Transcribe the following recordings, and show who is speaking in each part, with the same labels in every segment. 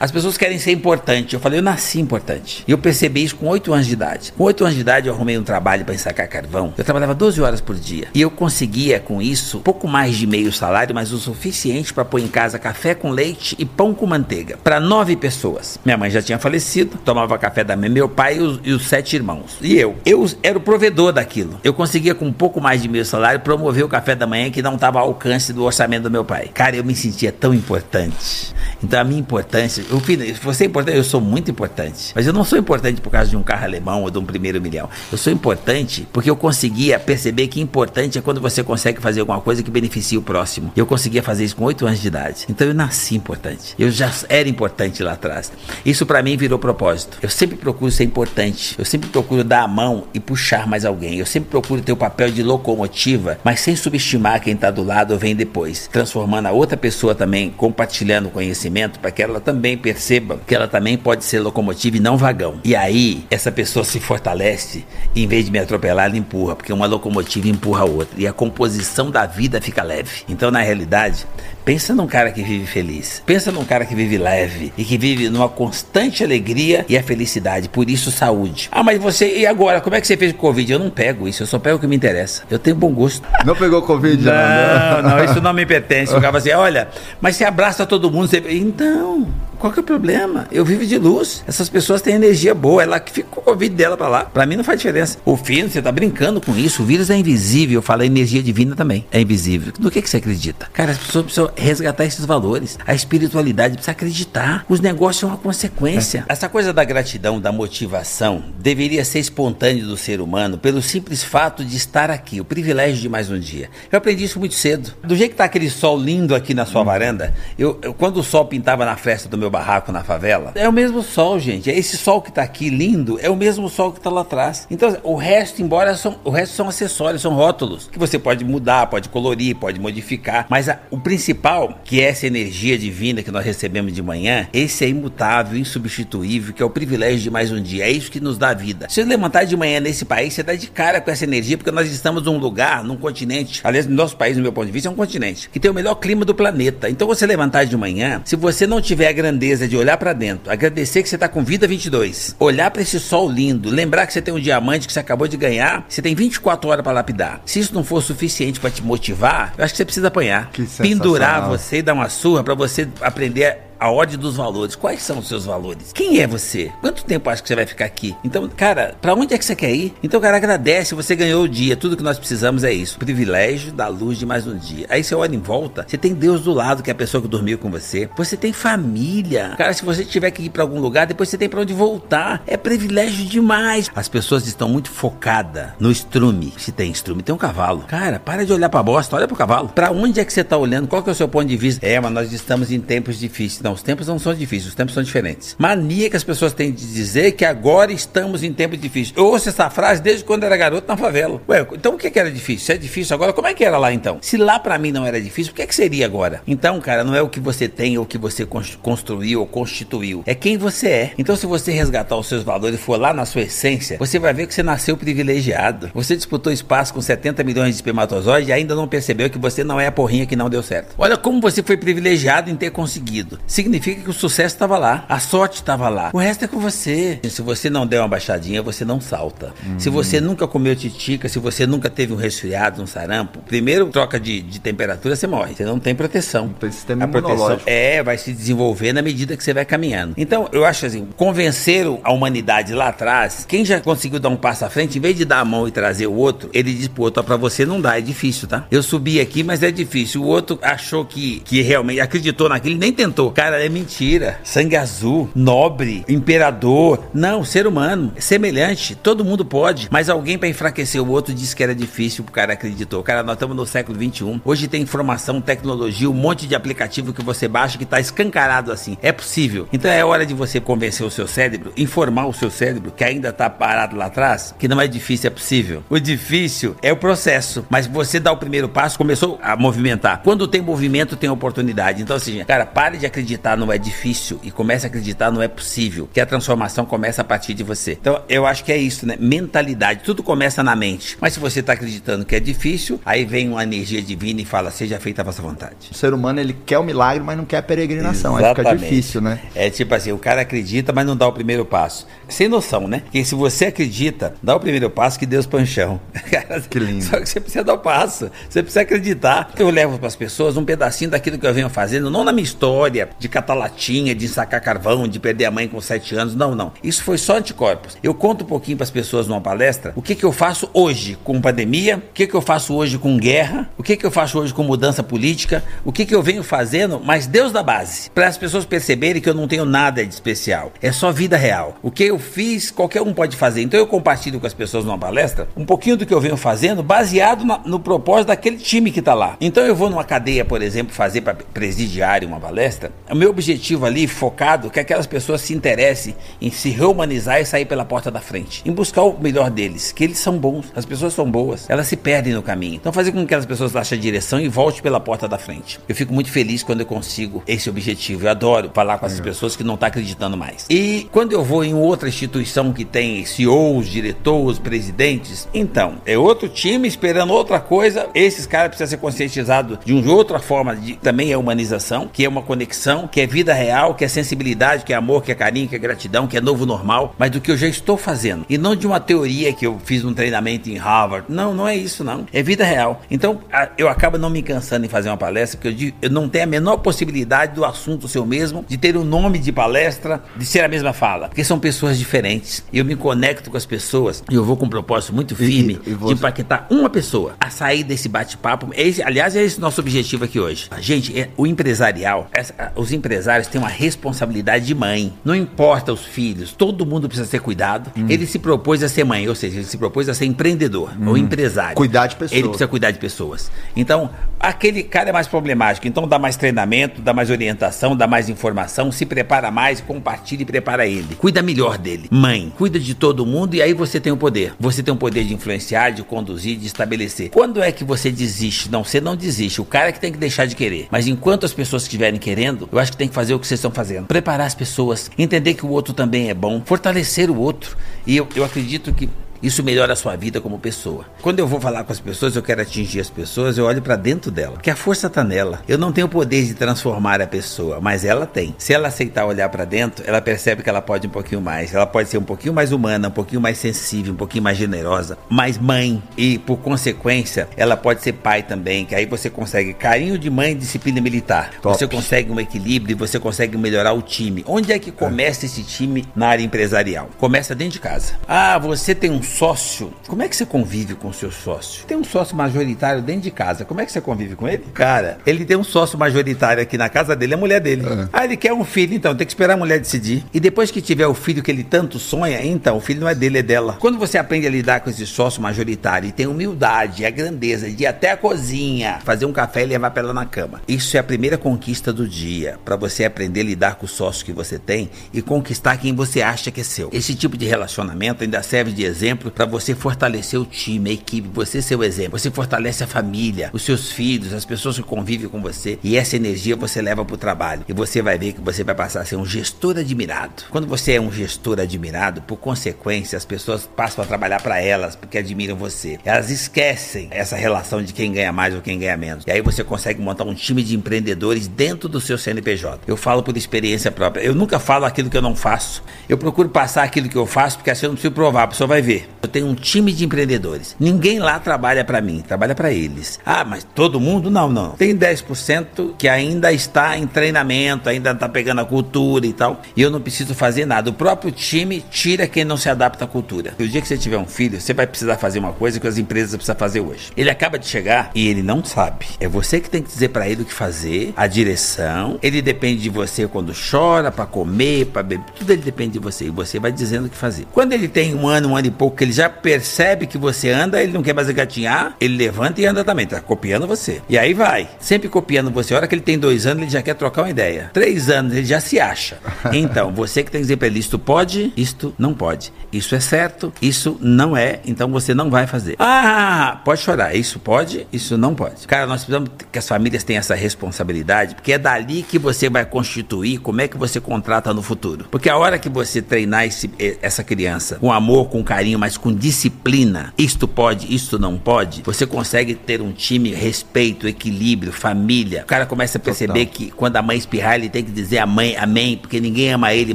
Speaker 1: As pessoas querem ser importante. Eu falei, eu nasci importante. E eu percebi isso com 8 anos de idade. Com 8 anos de idade, eu arrumei um trabalho para ensacar carvão. Eu trabalhava 12 horas por dia. E eu conseguia, com isso, pouco mais de meio salário, mas o suficiente para pôr em casa café com leite e pão com manteiga. Para nove pessoas. Minha mãe já tinha falecido, tomava café da minha, meu pai e os, e os sete irmãos. E eu. Eu era o provedor daquilo. Eu conseguia, com um pouco mais de meio salário, promover o café da manhã que não estava ao alcance do orçamento do meu pai. Cara, eu me sentia tão importante. Então a minha importância eu, você é importante, eu sou muito importante. Mas eu não sou importante por causa de um carro alemão ou de um primeiro milhão. Eu sou importante porque eu conseguia perceber que importante é quando você consegue fazer alguma coisa que beneficie o próximo. Eu conseguia fazer isso com 8 anos de idade. Então eu nasci importante. Eu já era importante lá atrás. Isso para mim virou propósito. Eu sempre procuro ser importante. Eu sempre procuro dar a mão e puxar mais alguém. Eu sempre procuro ter o papel de locomotiva, mas sem subestimar quem está do lado ou vem depois. Transformando a outra pessoa também, compartilhando conhecimento para que ela também perceba que ela também pode ser locomotiva e não vagão. E aí, essa pessoa se fortalece e em vez de me atropelar, ela empurra, porque uma locomotiva empurra a outra. E a composição da vida fica leve. Então, na realidade, pensa num cara que vive feliz. Pensa num cara que vive leve e que vive numa constante alegria e a felicidade. Por isso, saúde. Ah, mas você, e agora? Como é que você fez com o Covid? Eu não pego isso, eu só pego o que me interessa. Eu tenho bom gosto.
Speaker 2: Não pegou Covid,
Speaker 1: não? Não, não, isso não me pertence. O cara assim, olha, mas você abraça todo mundo. Você... Então, qual que é o problema? Eu vivo de luz. Essas pessoas têm energia boa. Ela que fica com o Covid dela pra lá. Pra mim não faz diferença. O fim, você tá brincando com isso. O vírus é invisível. Fala, a energia divina também é invisível. Do que, que você acredita? Cara, as pessoas precisam resgatar esses valores. A espiritualidade precisa acreditar. Os negócios são uma consequência. É. Essa coisa da gratidão, da motivação, deveria ser espontânea do ser humano pelo simples fato de estar aqui. O privilégio de mais um dia. Eu aprendi isso muito cedo. Do jeito que tá aquele sol lindo aqui na sua hum. varanda, eu, eu, quando o sol pintava na festa do meu barraco na favela, é o mesmo sol, gente. Esse sol que tá aqui lindo é o mesmo sol que tá lá atrás. Então, o resto, embora são, o resto são acessórios, são rótulos que você pode mudar, pode colorir, pode modificar, mas a, o principal, que é essa energia divina que nós recebemos de manhã, esse é imutável, insubstituível, que é o privilégio de mais um dia. É isso que nos dá vida. Se você levantar de manhã nesse país, você dá de cara com essa energia, porque nós estamos num lugar, num continente, aliás, no nosso país, no meu ponto de vista, é um continente que tem o melhor clima do planeta. Então, você levantar de manhã, se você não tiver a grande grandeza de olhar para dentro, agradecer que você tá com vida 22, olhar para esse sol lindo, lembrar que você tem um diamante que você acabou de ganhar, você tem 24 horas para lapidar. Se isso não for suficiente para te motivar, eu acho que você precisa apanhar. Pendurar você e dar uma surra para você aprender a ordem dos valores. Quais são os seus valores? Quem é você? Quanto tempo acha que você vai ficar aqui? Então, cara, para onde é que você quer ir? Então, cara, agradece, você ganhou o dia. Tudo que nós precisamos é isso. Privilégio da luz de mais um dia. Aí você olha em volta, você tem Deus do lado, que é a pessoa que dormiu com você. Você tem família. Cara, se você tiver que ir para algum lugar, depois você tem para onde voltar. É privilégio demais. As pessoas estão muito focadas no estrume. Se tem estrume, tem um cavalo. Cara, para de olhar para bosta, olha pro cavalo. Para onde é que você tá olhando? Qual que é o seu ponto de vista? É, mas nós estamos em tempos difíceis. Não, os tempos não são difíceis, os tempos são diferentes. Mania que as pessoas têm de dizer que agora estamos em tempos difíceis. Eu ouço essa frase desde quando era garoto na favela. Ué, então o que, era difícil? Se é difícil agora, como é que era lá então? Se lá para mim não era difícil, o que, é que seria agora? Então, cara, não é o que você tem ou o que você construiu ou constituiu. É quem você é. Então, se você resgatar os seus valores e for lá na sua essência, você vai ver que você nasceu privilegiado. Você disputou espaço com 70 milhões de espermatozoides e ainda não percebeu que você não é a porrinha que não deu certo. Olha como você foi privilegiado em ter conseguido. Significa que o sucesso estava lá, a sorte estava lá. O resto é com você. Se você não der uma baixadinha, você não salta. Uhum. Se você nunca comeu titica, se você nunca teve um resfriado, um sarampo, primeiro troca de, de temperatura, você morre. Você não tem proteção.
Speaker 2: Tem sistema a proteção
Speaker 1: é, vai se desenvolver na medida que você vai caminhando. Então, eu acho assim, convenceram a humanidade lá atrás, quem já conseguiu dar um passo à frente, em vez de dar a mão e trazer o outro, ele diz pro outro, para você não dá, é difícil, tá? Eu subi aqui, mas é difícil. O outro achou que, que realmente acreditou naquilo, nem tentou. Cara, é mentira. Sangue azul, nobre, imperador. Não, ser humano, semelhante, todo mundo pode. Mas alguém para enfraquecer o outro disse que era difícil, o cara acreditou. Cara, nós estamos no século 21. Hoje tem informação, tecnologia, um monte de aplicativo que você baixa que tá escancarado assim. É possível. Então é hora de você convencer o seu cérebro, informar o seu cérebro que ainda tá parado lá atrás, que não é difícil, é possível. O difícil é o processo, mas você dá o primeiro passo, começou a movimentar. Quando tem movimento, tem oportunidade. Então assim, cara, pare de acreditar acreditar não é difícil e comece a acreditar não é possível, que a transformação começa a partir de você. Então, eu acho que é isso, né? Mentalidade, tudo começa na mente. Mas se você está acreditando que é difícil, aí vem uma energia divina e fala: seja feita a vossa vontade.
Speaker 2: O ser humano ele quer o milagre, mas não quer a peregrinação. Exatamente. Aí fica difícil, né?
Speaker 1: É tipo assim, o cara acredita, mas não dá o primeiro passo. Sem noção, né? Porque se você acredita, dá o primeiro passo que Deus panchão.
Speaker 2: que lindo.
Speaker 1: Só que você precisa dar o passo. Você precisa acreditar. Eu levo para as pessoas um pedacinho daquilo que eu venho fazendo, não na minha história de catalatinha, de sacar carvão, de perder a mãe com sete anos. Não, não. Isso foi só anticorpos. Eu conto um pouquinho para as pessoas numa palestra o que, que eu faço hoje com pandemia, o que, que eu faço hoje com guerra, o que, que eu faço hoje com mudança política, o que, que eu venho fazendo, mas Deus da base. Para as pessoas perceberem que eu não tenho nada de especial. É só vida real. O que eu fiz, qualquer um pode fazer. Então eu compartilho com as pessoas numa palestra um pouquinho do que eu venho fazendo, baseado na, no propósito daquele time que está lá. Então eu vou numa cadeia, por exemplo, fazer para presidiário uma palestra. O meu objetivo ali, focado, é que aquelas pessoas se interessem em se rehumanizar e sair pela porta da frente. Em buscar o melhor deles, que eles são bons, as pessoas são boas, elas se perdem no caminho. Então fazer com que as pessoas achem a direção e volte pela porta da frente. Eu fico muito feliz quando eu consigo esse objetivo. Eu adoro falar com essas pessoas que não estão tá acreditando mais. E quando eu vou em outra instituição que tem CEOs, diretores, presidentes, então, é outro time esperando outra coisa. Esses caras precisam ser conscientizados de uma outra forma de também é humanização, que é uma conexão, que é vida real, que é sensibilidade, que é amor, que é carinho, que é gratidão, que é novo normal, mas do que eu já estou fazendo. E não de uma teoria que eu fiz um treinamento em Harvard. Não, não é isso não. É vida real. Então, eu acabo não me cansando em fazer uma palestra, porque eu, eu não tenho a menor possibilidade do assunto ser o mesmo, de ter o um nome de palestra, de ser a mesma fala, porque são pessoas diferentes. Eu me conecto com as pessoas e eu vou com um propósito muito firme e, e você... de impactar uma pessoa a sair desse bate-papo. Aliás, é esse nosso objetivo aqui hoje. Gente, é, o empresarial, essa, os empresários têm uma responsabilidade de mãe. Não importa os filhos, todo mundo precisa ser cuidado. Hum. Ele se propôs a ser mãe, ou seja, ele se propôs a ser empreendedor hum. ou empresário.
Speaker 2: Cuidar de pessoas.
Speaker 1: Ele precisa cuidar de pessoas. Então, aquele cara é mais problemático. Então, dá mais treinamento, dá mais orientação, dá mais informação, se prepara mais, compartilha e prepara ele. Cuida melhor dele. Mãe, cuida de todo mundo e aí você tem o poder. Você tem o poder de influenciar, de conduzir, de estabelecer. Quando é que você desiste? Não, você não desiste. O cara é que tem que deixar de querer. Mas enquanto as pessoas estiverem querendo, eu acho que tem que fazer o que vocês estão fazendo. Preparar as pessoas, entender que o outro também é bom, fortalecer o outro. E eu, eu acredito que isso melhora a sua vida como pessoa. Quando eu vou falar com as pessoas, eu quero atingir as pessoas, eu olho para dentro dela, porque a força está nela. Eu não tenho o poder de transformar a pessoa, mas ela tem. Se ela aceitar olhar para dentro, ela percebe que ela pode um pouquinho mais. Ela pode ser um pouquinho mais humana, um pouquinho mais sensível, um pouquinho mais generosa, mais mãe e por consequência, ela pode ser pai também, que aí você consegue carinho de mãe e disciplina militar. Top. Você consegue um equilíbrio e você consegue melhorar o time. Onde é que começa esse time na área empresarial? Começa dentro de casa. Ah, você tem um sócio, como é que você convive com o seu sócio? Tem um sócio majoritário dentro de casa, como é que você convive com ele? Cara, ele tem um sócio majoritário aqui na casa dele, é a mulher dele. É. Ah, ele quer um filho, então tem que esperar a mulher decidir. E depois que tiver o filho que ele tanto sonha, então o filho não é dele, é dela. Quando você aprende a lidar com esse sócio majoritário e tem humildade, a grandeza de ir até a cozinha, fazer um café e levar para ela na cama. Isso é a primeira conquista do dia, para você aprender a lidar com o sócio que você tem e conquistar quem você acha que é seu. Esse tipo de relacionamento ainda serve de exemplo exemplo para você fortalecer o time, a equipe, você ser o exemplo. Você fortalece a família, os seus filhos, as pessoas que convivem com você e essa energia você leva para o trabalho. E você vai ver que você vai passar a ser um gestor admirado. Quando você é um gestor admirado, por consequência, as pessoas passam a trabalhar para elas porque admiram você. Elas esquecem essa relação de quem ganha mais ou quem ganha menos. E aí você consegue montar um time de empreendedores dentro do seu CNPJ. Eu falo por experiência própria. Eu nunca falo aquilo que eu não faço. Eu procuro passar aquilo que eu faço porque assim eu não preciso provar, a pessoa vai ver. Eu tenho um time de empreendedores. Ninguém lá trabalha para mim, trabalha para eles. Ah, mas todo mundo? Não, não. Tem 10% que ainda está em treinamento, ainda está pegando a cultura e tal. E eu não preciso fazer nada. O próprio time tira quem não se adapta à cultura. O dia que você tiver um filho, você vai precisar fazer uma coisa que as empresas precisam fazer hoje. Ele acaba de chegar e ele não sabe. É você que tem que dizer para ele o que fazer, a direção. Ele depende de você quando chora, para comer, para beber. Tudo ele depende de você. E você vai dizendo o que fazer. Quando ele tem um ano, um ano e pouco que ele já percebe que você anda, ele não quer mais gatinhar, ele levanta e anda também, tá copiando você. E aí vai, sempre copiando você. A hora que ele tem dois anos, ele já quer trocar uma ideia. Três anos, ele já se acha. Então, você que tem que dizer pra ele, isto pode, isto não pode. Isso é certo, isso não é, então você não vai fazer. Ah, pode chorar, isso pode, isso não pode. Cara, nós precisamos que as famílias tenham essa responsabilidade, porque é dali que você vai constituir como é que você contrata no futuro. Porque a hora que você treinar esse, essa criança com amor, com carinho, mas com disciplina, isto pode, isto não pode, você consegue ter um time, respeito, equilíbrio, família. O cara começa a perceber Total. que quando a mãe espirrar, ele tem que dizer a mãe, amém, porque ninguém ama ele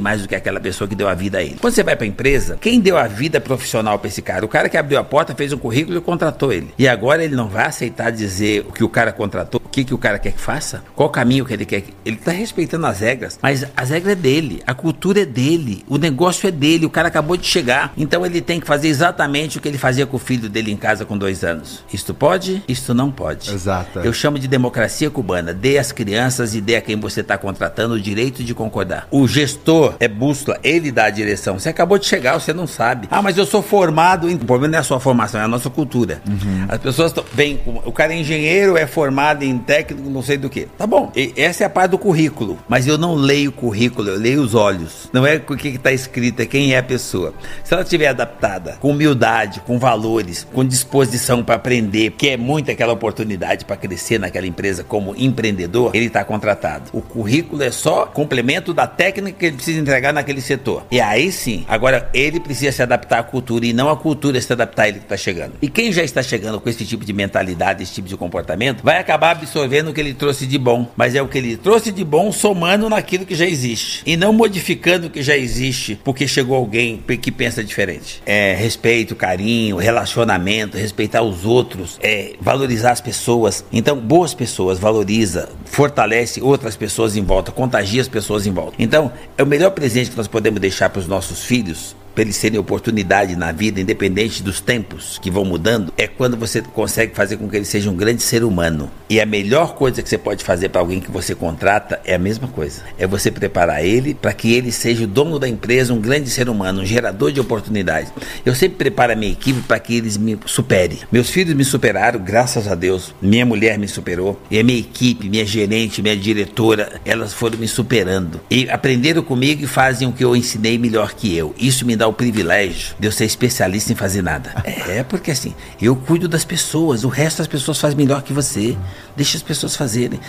Speaker 1: mais do que aquela pessoa que deu a vida a ele. Quando você vai pra empresa, quem deu a vida profissional pra esse cara? O cara que abriu a porta, fez um currículo e contratou ele. E agora ele não vai aceitar dizer o que o cara contratou, o que, que o cara quer que faça, qual o caminho que ele quer. Ele tá respeitando as regras, mas as regras é dele, a cultura é dele, o negócio é dele, o cara acabou de chegar. Então ele tem que fazer exatamente o que ele fazia com o filho dele em casa com dois anos. Isto pode, isto não pode.
Speaker 2: Exato.
Speaker 1: Eu chamo de democracia cubana. Dê às crianças e dê a quem você está contratando o direito de concordar. O gestor é bússola, ele dá a direção. Você acabou de chegar, você não sabe. Ah, mas eu sou formado em. O problema não é a sua formação, é a nossa cultura. Uhum. As pessoas vêm. O cara é engenheiro, é formado em técnico, não sei do que. Tá bom, e essa é a parte do currículo. Mas eu não leio o currículo, eu leio os olhos. Não é o que está escrito, é quem é a pessoa. Se ela estiver adaptada, com humildade, com valores, com disposição para aprender, que é muito aquela oportunidade para crescer naquela empresa como empreendedor, ele está contratado. O currículo é só complemento da técnica que ele precisa entregar naquele setor. E aí sim, agora ele precisa se adaptar à cultura e não a cultura se adaptar a ele que está chegando. E quem já está chegando com esse tipo de mentalidade, esse tipo de comportamento, vai acabar absorvendo o que ele trouxe de bom. Mas é o que ele trouxe de bom somando naquilo que já existe. E não modificando o que já existe porque chegou alguém que pensa diferente. É respeito, carinho, relacionamento, respeitar os outros, é valorizar as pessoas. Então, boas pessoas valoriza, fortalece outras pessoas em volta, contagia as pessoas em volta. Então, é o melhor presente que nós podemos deixar para os nossos filhos para eles terem oportunidade na vida, independente dos tempos que vão mudando, é quando você consegue fazer com que ele seja um grande ser humano. E a melhor coisa que você pode fazer para alguém que você contrata é a mesma coisa. É você preparar ele para que ele seja o dono da empresa, um grande ser humano, um gerador de oportunidades. Eu sempre preparo a minha equipe para que eles me superem. Meus filhos me superaram, graças a Deus. Minha mulher me superou. E a minha equipe, minha gerente, minha diretora, elas foram me superando. E aprenderam comigo e fazem o que eu ensinei melhor que eu. Isso me dá dá o privilégio de eu ser especialista em fazer nada. É, porque assim, eu cuido das pessoas, o resto das pessoas faz melhor que você. Deixa as pessoas fazerem.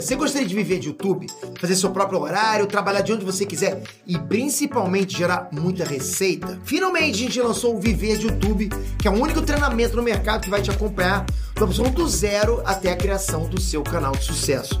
Speaker 3: Você gostaria de viver de YouTube, fazer seu próprio horário, trabalhar de onde você quiser e principalmente gerar muita receita? Finalmente a gente lançou o Viver de YouTube, que é o único treinamento no mercado que vai te acompanhar do absoluto zero até a criação do seu canal de sucesso.